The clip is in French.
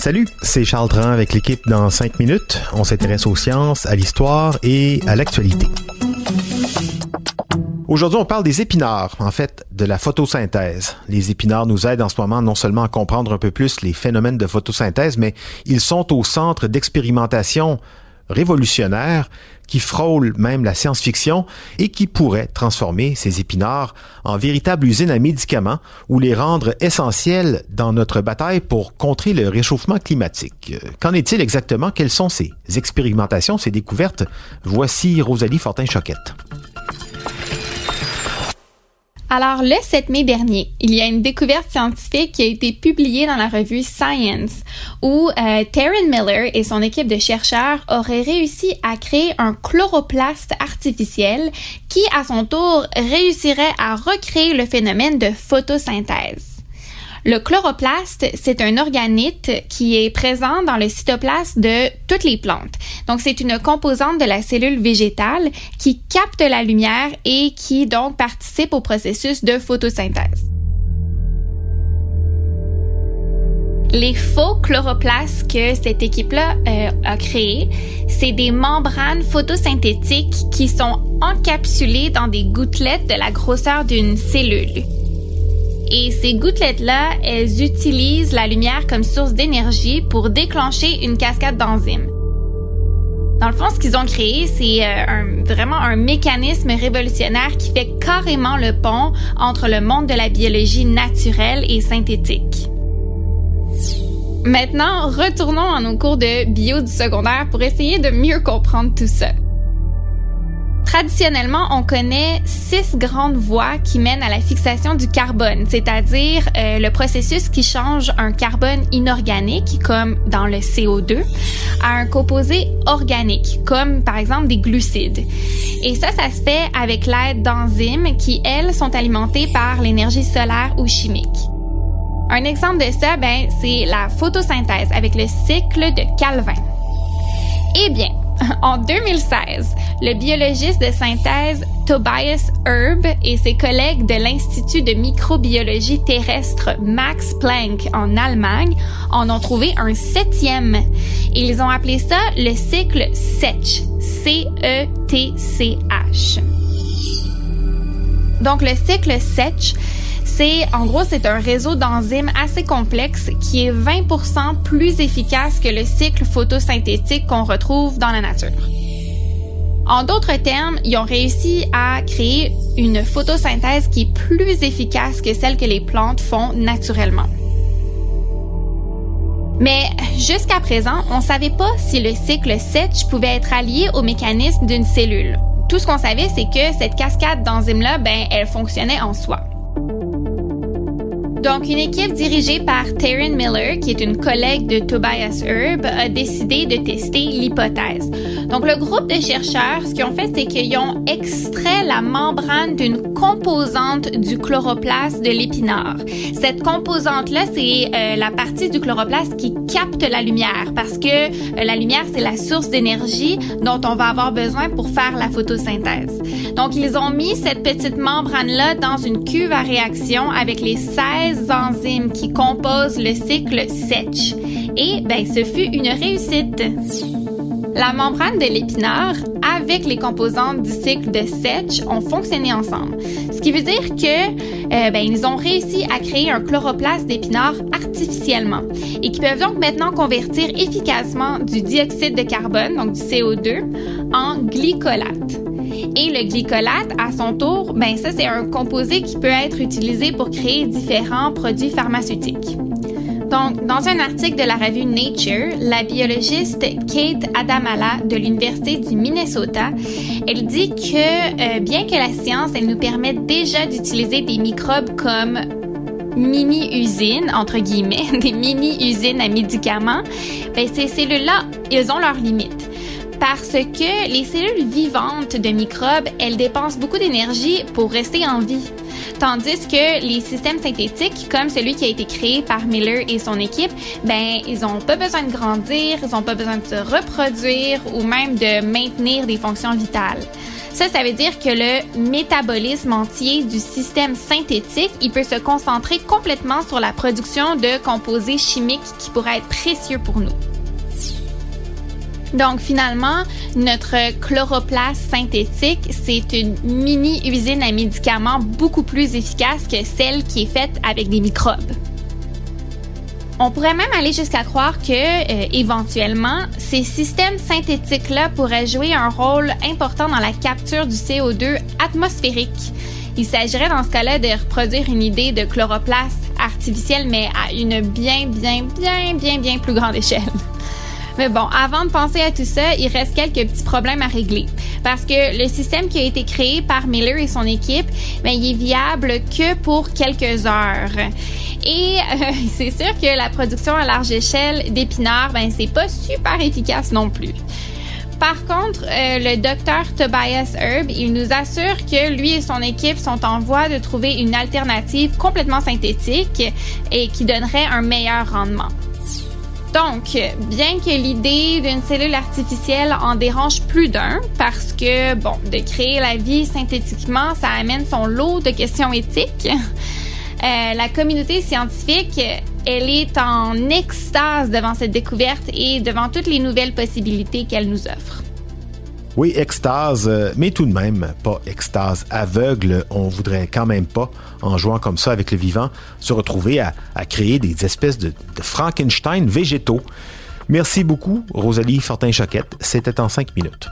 Salut, c'est Charles Dran avec l'équipe dans 5 minutes. On s'intéresse aux sciences, à l'histoire et à l'actualité. Aujourd'hui, on parle des épinards, en fait, de la photosynthèse. Les épinards nous aident en ce moment non seulement à comprendre un peu plus les phénomènes de photosynthèse, mais ils sont au centre d'expérimentation révolutionnaire qui frôle même la science-fiction et qui pourrait transformer ces épinards en véritable usine à médicaments ou les rendre essentiels dans notre bataille pour contrer le réchauffement climatique. Qu'en est-il exactement? Quelles sont ces expérimentations, ces découvertes? Voici Rosalie Fortin-Choquette. Alors, le 7 mai dernier, il y a une découverte scientifique qui a été publiée dans la revue Science où euh, Taryn Miller et son équipe de chercheurs auraient réussi à créer un chloroplaste artificiel qui, à son tour, réussirait à recréer le phénomène de photosynthèse. Le chloroplaste, c'est un organite qui est présent dans le cytoplasme de toutes les plantes. Donc, c'est une composante de la cellule végétale qui capte la lumière et qui donc participe au processus de photosynthèse. Les faux chloroplastes que cette équipe-là euh, a créés, c'est des membranes photosynthétiques qui sont encapsulées dans des gouttelettes de la grosseur d'une cellule. Et ces gouttelettes-là, elles utilisent la lumière comme source d'énergie pour déclencher une cascade d'enzymes. Dans le fond, ce qu'ils ont créé, c'est euh, vraiment un mécanisme révolutionnaire qui fait carrément le pont entre le monde de la biologie naturelle et synthétique. Maintenant, retournons à nos cours de bio du secondaire pour essayer de mieux comprendre tout ça. Traditionnellement, on connaît six grandes voies qui mènent à la fixation du carbone, c'est-à-dire euh, le processus qui change un carbone inorganique, comme dans le CO2, à un composé organique, comme par exemple des glucides. Et ça, ça se fait avec l'aide d'enzymes qui, elles, sont alimentées par l'énergie solaire ou chimique. Un exemple de ça, ben, c'est la photosynthèse avec le cycle de Calvin. Eh bien, En 2016, le biologiste de synthèse Tobias Herb et ses collègues de l'Institut de microbiologie terrestre Max Planck en Allemagne en ont trouvé un septième. Ils ont appelé ça le cycle SETCH. C-E-T-C-H. Donc le cycle SETCH, en gros, c'est un réseau d'enzymes assez complexe qui est 20% plus efficace que le cycle photosynthétique qu'on retrouve dans la nature. En d'autres termes, ils ont réussi à créer une photosynthèse qui est plus efficace que celle que les plantes font naturellement. Mais jusqu'à présent, on ne savait pas si le cycle SETCH pouvait être allié au mécanisme d'une cellule. Tout ce qu'on savait, c'est que cette cascade d'enzymes-là, ben, elle fonctionnait en soi. Donc, une équipe dirigée par Taryn Miller, qui est une collègue de Tobias Herb, a décidé de tester l'hypothèse. Donc, le groupe de chercheurs, ce qu'ils ont fait, c'est qu'ils ont extrait la membrane d'une composante du chloroplaste de l'épinard. Cette composante-là, c'est euh, la partie du chloroplaste qui capte la lumière parce que euh, la lumière, c'est la source d'énergie dont on va avoir besoin pour faire la photosynthèse. Donc, ils ont mis cette petite membrane-là dans une cuve à réaction avec les 16 enzymes qui composent le cycle SETCH. Et ben, ce fut une réussite. La membrane de l'épinard avec les composantes du cycle de Setch ont fonctionné ensemble. Ce qui veut dire que euh, ben, ils ont réussi à créer un chloroplaste d'épinard artificiellement et qui peuvent donc maintenant convertir efficacement du dioxyde de carbone, donc du CO2, en glycolate. Et le glycolate, à son tour, ben ça c'est un composé qui peut être utilisé pour créer différents produits pharmaceutiques. Donc, dans un article de la revue Nature, la biologiste Kate Adamala de l'Université du Minnesota, elle dit que euh, bien que la science, elle nous permette déjà d'utiliser des microbes comme mini-usines, entre guillemets, des mini-usines à médicaments, ben, ces cellules-là, ils ont leurs limites parce que les cellules vivantes de microbes, elles dépensent beaucoup d'énergie pour rester en vie. Tandis que les systèmes synthétiques, comme celui qui a été créé par Miller et son équipe, ben, ils ont pas besoin de grandir, ils ont pas besoin de se reproduire ou même de maintenir des fonctions vitales. Ça, ça veut dire que le métabolisme entier du système synthétique, il peut se concentrer complètement sur la production de composés chimiques qui pourraient être précieux pour nous. Donc finalement, notre chloroplaste synthétique, c'est une mini-usine à médicaments beaucoup plus efficace que celle qui est faite avec des microbes. On pourrait même aller jusqu'à croire que, euh, éventuellement, ces systèmes synthétiques-là pourraient jouer un rôle important dans la capture du CO2 atmosphérique. Il s'agirait dans ce cas-là de reproduire une idée de chloroplaste artificielle, mais à une bien, bien, bien, bien, bien plus grande échelle. Mais bon, avant de penser à tout ça, il reste quelques petits problèmes à régler. Parce que le système qui a été créé par Miller et son équipe, ben, il est viable que pour quelques heures. Et euh, c'est sûr que la production à large échelle d'épinards, ben, c'est pas super efficace non plus. Par contre, euh, le docteur Tobias Herb, il nous assure que lui et son équipe sont en voie de trouver une alternative complètement synthétique et qui donnerait un meilleur rendement. Donc, bien que l'idée d'une cellule artificielle en dérange plus d'un, parce que, bon, de créer la vie synthétiquement, ça amène son lot de questions éthiques, euh, la communauté scientifique, elle est en extase devant cette découverte et devant toutes les nouvelles possibilités qu'elle nous offre. Oui, extase, euh, mais tout de même, pas extase aveugle. On voudrait quand même pas, en jouant comme ça avec le vivant, se retrouver à, créer des espèces de, Frankenstein végétaux. Merci beaucoup, Rosalie Fortin-Choquette. C'était en cinq minutes.